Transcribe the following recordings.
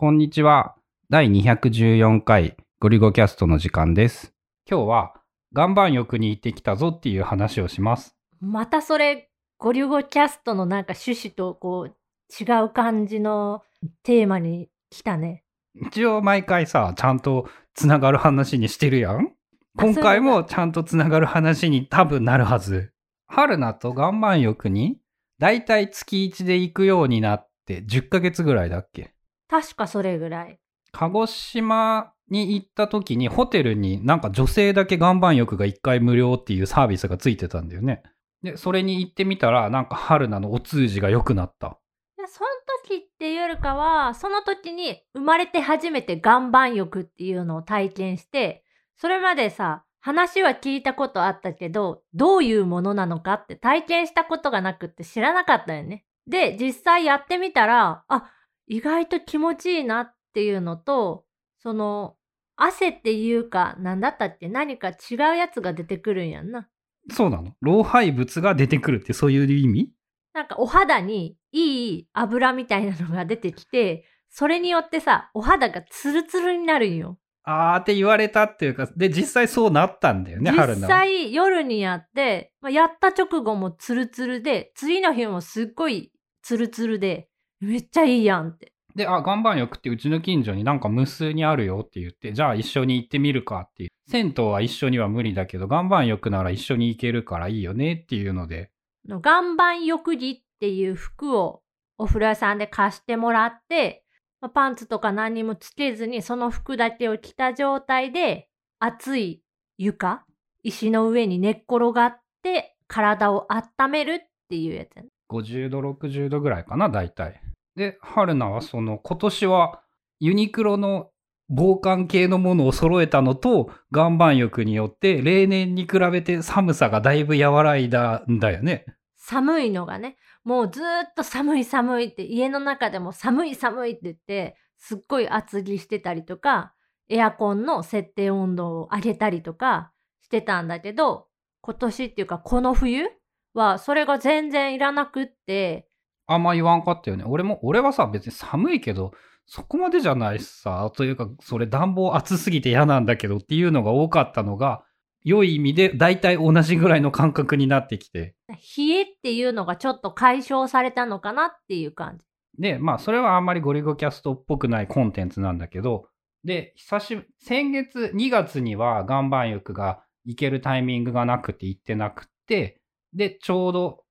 こんにちは。第214回ゴリゴキャストの時間です。今日は岩盤浴に行ってきたぞっていう話をします。またそれ、ゴリュゴキャストのなんか趣旨とこう、違う感じのテーマに来たね。一応毎回さ、ちゃんとつながる話にしてるやんあ今回もちゃんとつながる話に多分なるはず。春菜と岩盤浴にだいたい月1で行くようになって10ヶ月ぐらいだっけ？確かそれぐらい。鹿児島に行った時にホテルになんか女性だけ岩盤浴が1回無料っていうサービスがついてたんだよね。で、それに行ってみたらなんか春菜のお通じが良くなった。でその時っていうよりかは、その時に生まれて初めて岩盤浴っていうのを体験して、それまでさ、話は聞いたことあったけど、どういうものなのかって体験したことがなくって知らなかったよね。で、実際やってみたら、あ、意外と気持ちいいなっていうのと、その、汗っていうか、なんだったっけ何か違うやつが出てくるんやんな。そうなの？老廃物が出てくるってそういう意味？なんかお肌にいい油みたいなのが出てきて、それによってさ、お肌がツルツルになるんよ。あーって言われたっていうか、で、実際そうなったんだよね、春実菜は。際夜にやって、まあ、やった直後もツルツルで、次の日もすっごいツルツルで、めっちゃいいやんって。で、あ、岩盤浴ってうちの近所になんか無数にあるよって言って、じゃあ一緒に行ってみるかっていう。銭湯は一緒には無理だけど、岩盤浴なら一緒に行けるからいいよねっていうので、の岩盤浴着っていう服をお風呂屋さんで貸してもらって、まあ、パンツとか何にもつけずにその服だけを着た状態で熱い床石の上に寝っ転がって体を温めるっていうやつやね50度、60度ぐらいかな、大体。で、春菜はその、今年はユニクロの防寒系のものを揃えたのと、岩盤浴によって、例年に比べて寒さがだいぶ和らいだんだよね。寒いのがねもうずっと寒い寒いって家の中でも寒い寒いって言ってすっごい厚着してたりとかエアコンの設定温度を上げたりとかしてたんだけど今年っていうかこの冬はそれが全然いらなくってあんま言わんかったよね。俺も、俺はさ、別に寒いけど、そこまでじゃないしさ、というか、それ暖房暑すぎて嫌なんだけどっていうのが多かったのが、良い意味で大体同じぐらいの感覚になってきて。冷えっていうのがちょっと解消されたのかなっていう感じ。で、まあ、それはあんまりゴリゴキャストっぽくないコンテンツなんだけど、で、久しぶり、先月2月には岩盤浴が行けるタイミングがなくて行ってなくて、で、ちょうど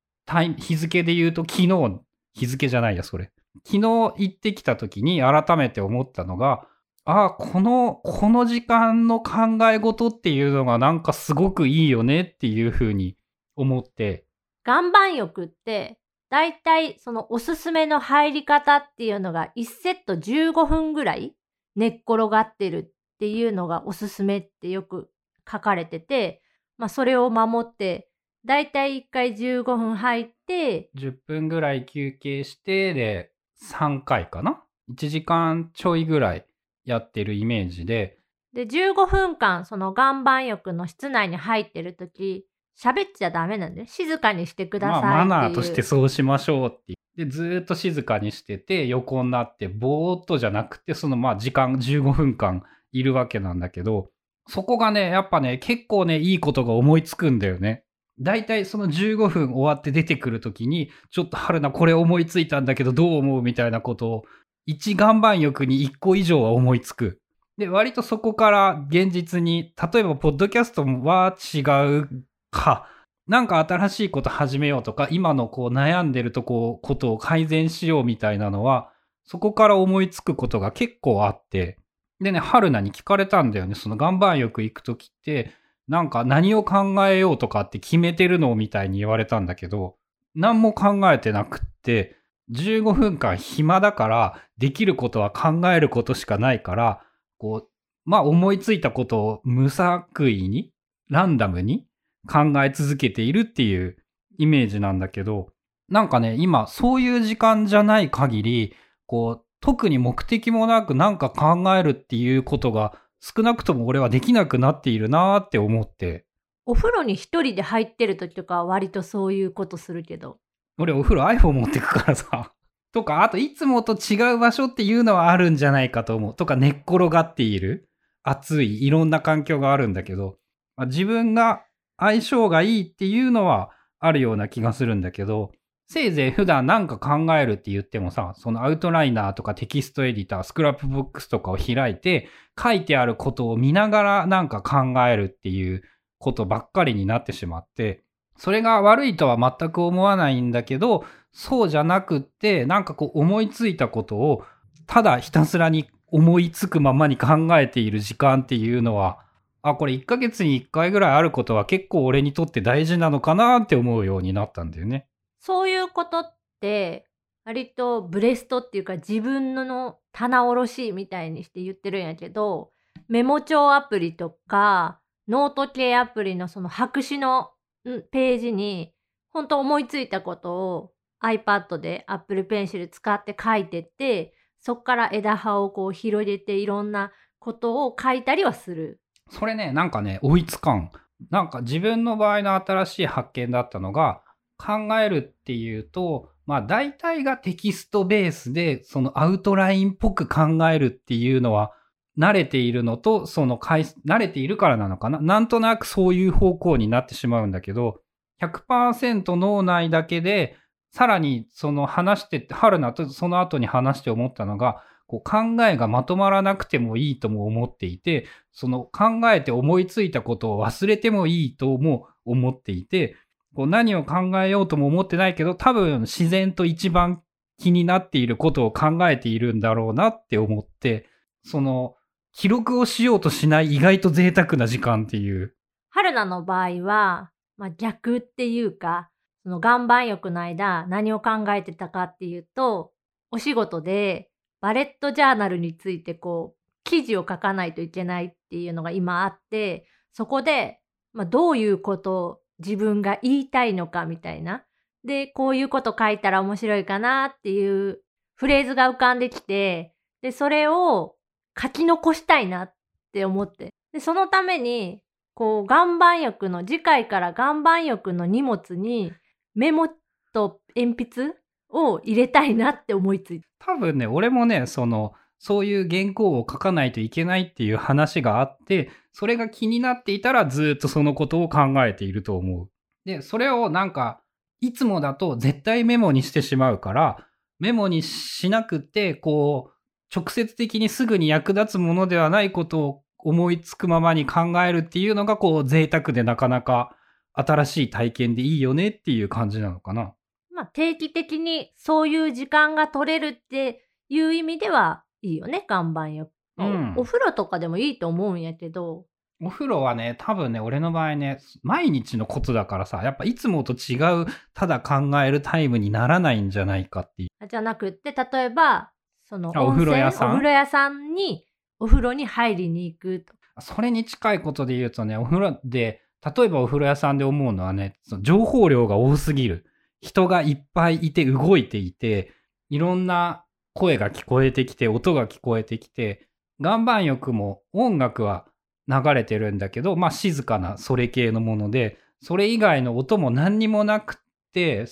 日付で言うと昨日、日付じゃないや、それ。昨日行ってきた時に改めて思ったのが、ああ、この、この時間の考え事っていうのがなんかすごくいいよねっていうふうに思って、岩盤浴って、だいたいそのおすすめの入り方っていうのが1セット15分ぐらい寝っ転がってるっていうのがおすすめってよく書かれてて、まあそれを守って、だいたい1回15分入って、10分ぐらい休憩して、で、3回かな ?1 時間ちょいぐらいやってるイメージで、で15分間その岩盤浴の室内に入ってる時喋っちゃダメなんで、静かにしてくださいっていう。まあ、マナーとしてそうしましょうって。で、ずーっと静かにしてて、横になって、ぼーっとじゃなくて、そのまあ時間15分間いるわけなんだけど、そこがね、やっぱね、結構ね、いいことが思いつくんだよね。だいたいその15分終わって出てくるときに、ちょっと春菜これ思いついたんだけどどう思うみたいなことを、一岩盤浴に1個以上は思いつく。で、割とそこから現実に、例えばポッドキャストは違うか、なんか新しいこと始めようとか、今のこう悩んでるとこ、ことを改善しようみたいなのは、そこから思いつくことが結構あって、でね、春菜に聞かれたんだよね。その岩盤浴行くときって、なんか何を考えようとかって決めてるのみたいに言われたんだけど、何も考えてなくって、15分間暇だから、できることは考えることしかないから、こう、まあ思いついたことを無作為に、ランダムに考え続けているっていうイメージなんだけど、なんかね、今そういう時間じゃない限り、こう、特に目的もなくなんか考えるっていうことが少なくとも俺はできなくなっているなーって思って、お風呂に一人で入ってる時とかは割とそういうことするけど。俺お風呂 iPhone 持ってくからさ、とか、あといつもと違う場所っていうのはあるんじゃないかと思う。とか、寝っ転がっている。暑い、いろんな環境があるんだけど、まあ、自分が相性がいいっていうのはあるような気がするんだけど、せいぜい普段なんか考えるって言ってもさ、そのアウトライナーとかテキストエディター、スクラップボックスとかを開いて、書いてあることを見ながらなんか考えるっていうことばっかりになってしまって、それが悪いとは全く思わないんだけど、そうじゃなくって、なんかこう思いついたことを、ただひたすらに思いつくままに考えている時間っていうのは、あ、これ1ヶ月に1回ぐらいあることは結構俺にとって大事なのかなって思うようになったんだよね。そういうことって、割とブレストっていうか自分の棚卸しみたいにして言ってるんやけど、メモ帳アプリとか、ノート系アプリのその白紙のページに、本当思いついたことを iPad で Apple Pencil 使って書いてって、そっから枝葉をこう広げていろんなことを書いたりはする。それね、なんかね、追いつかん。なんか自分の場合の新しい発見だったのが、考えるっていうと、まあ大体がテキストベースで、そのアウトラインっぽく考えるっていうのは、慣れているのと、その回慣れているからなのかな。なんとなくそういう方向になってしまうんだけど、100%脳内だけで、さらにその話してって、春菜とその後に話して思ったのが、こう考えがまとまらなくてもいいとも思っていて、その考えて思いついたことを忘れてもいいとも思っていて、こう何を考えようとも思ってないけど、多分自然と一番気になっていることを考えているんだろうなって思って、その記録をしようとしない意外と贅沢な時間っていう。春菜の場合は、まあ、逆っていうか、その岩盤浴の間何を考えてたかっていうと、お仕事でバレットジャーナルについてこう、記事を書かないといけないっていうのが今あって、そこで、まあ、どういうこと自分が言いたいのかみたいな。で、こういうこと書いたら面白いかなっていうフレーズが浮かんできて、で、それを書き残したいなって思って。で、そのために、こう、岩盤浴の、次回から岩盤浴の荷物にメモと鉛筆を入れたいなって思いついた。多分ね、俺もね、その、そういう原稿を書かないといけないっていう話があって、それが気になっていたらずっとそのことを考えていると思う。で、それをなんか、いつもだと絶対メモにしてしまうから、メモにしなくて、こう、直接的にすぐに役立つものではないことを思いつくままに考えるっていうのがこう贅沢でなかなか新しい体験でいいよねっていう感じなのかな。まあ定期的にそういう時間が取れるっていう意味ではいいよね、岩盤浴。うん、お風呂とかでもいいと思うんやけど。お風呂はね、多分ね、俺の場合ね、毎日のことだからさ、やっぱいつもと違う、ただ考えるタイムにならないんじゃないかっていう。じゃなくって、例えば、そのお風呂屋さん？お風呂屋さんにお風呂に入りに行くと。それに近いことで言うとね、お風呂で、例えばお風呂屋さんで思うのはね、その情報量が多すぎる。人がいっぱいいて動いていて、いろんな声が聞こえてきて、音が聞こえてきて、岩盤浴も音楽は流れてるんだけど、まあ静かなそれ系のもので、それ以外の音も何にもなくて、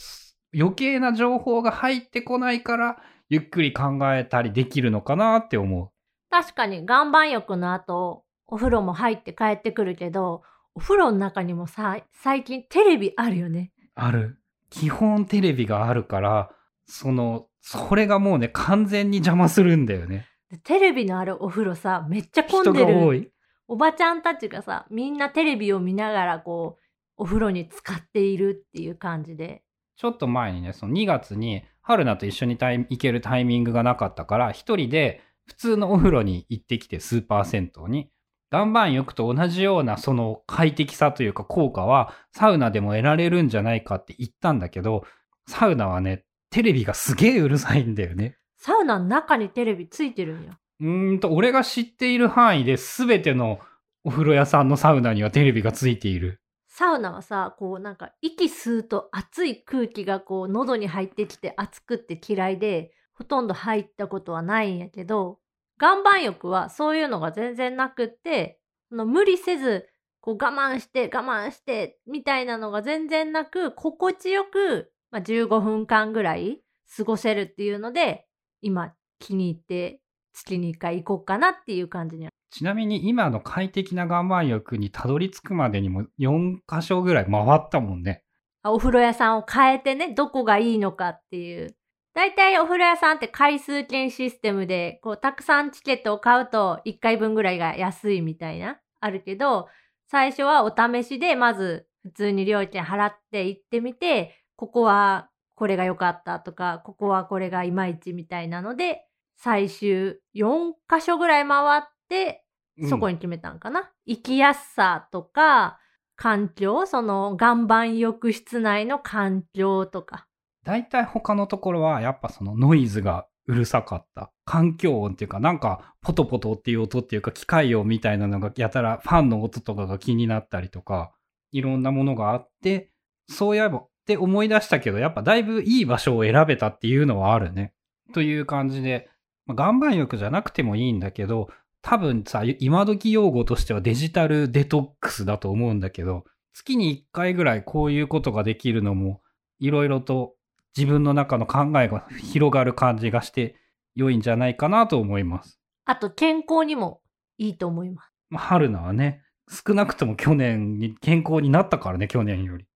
余計な情報が入ってこないから、ゆっくり考えたりできるのかなって思う。確かに岩盤浴の後、お風呂も入って帰ってくるけど、お風呂の中にもさ、最近テレビあるよね。ある。基本テレビがあるから、その、それがもうね、完全に邪魔するんだよね。テレビのあるお風呂さ、めっちゃ混んでる。人が多い。おばちゃんたちがさ、みんなテレビを見ながらこう、お風呂に使っているっていう感じで。ちょっと前にね、その2月に春菜と一緒に行けるタイミングがなかったから、一人で普通のお風呂に行ってきて、スーパー銭湯に。岩盤浴と同じようなその快適さというか効果はサウナでも得られるんじゃないかって言ったんだけど、サウナはね、テレビがすげえうるさいんだよね。サウナの中にテレビついてるんや。うーんと、俺が知っている範囲で全てのお風呂屋さんのサウナにはテレビがついている。サウナはさ、こうなんか息吸うと熱い空気がこう喉に入ってきて熱くって嫌いで、ほとんど入ったことはないんやけど、岩盤浴はそういうのが全然なくって、の無理せず、こう我慢して我慢してみたいなのが全然なく、心地よく、まあ、15分間ぐらい過ごせるっていうので、今気に入って月に1回行こうかなっていう感じに。ちなみに今の快適な岩盤浴にたどり着くまでにも4箇所ぐらい回ったもんね。お風呂屋さんを変えてね、どこがいいのかっていう。だいたいお風呂屋さんって回数券システムで、こう、たくさんチケットを買うと1回分ぐらいが安いみたいな、あるけど、最初はお試しで、まず普通に料金払って行ってみて、ここはこれが良かったとか、ここはこれがいまいちみたいなので、最終4箇所ぐらい回って、そこに決めたんかな。行きやすさとか、環境、その岩盤浴室内の環境とか。大体他のところはやっぱそのノイズがうるさかった。環境音っていうかなんかポトポトっていう音っていうか機械音みたいなのがやたらファンの音とかが気になったりとかいろんなものがあってそういえばって思い出したけどやっぱだいぶいい場所を選べたっていうのはあるね。という感じで、まあ、岩盤浴じゃなくてもいいんだけど多分さ今時用語としてはデジタルデトックスだと思うんだけど月に1回ぐらいこういうことができるのもいろいろと自分の中の考えが広がる感じがして良いんじゃないかなと思います。あと健康にもいいと思います。まあ、春菜はね、少なくとも去年に健康になったからね、去年より。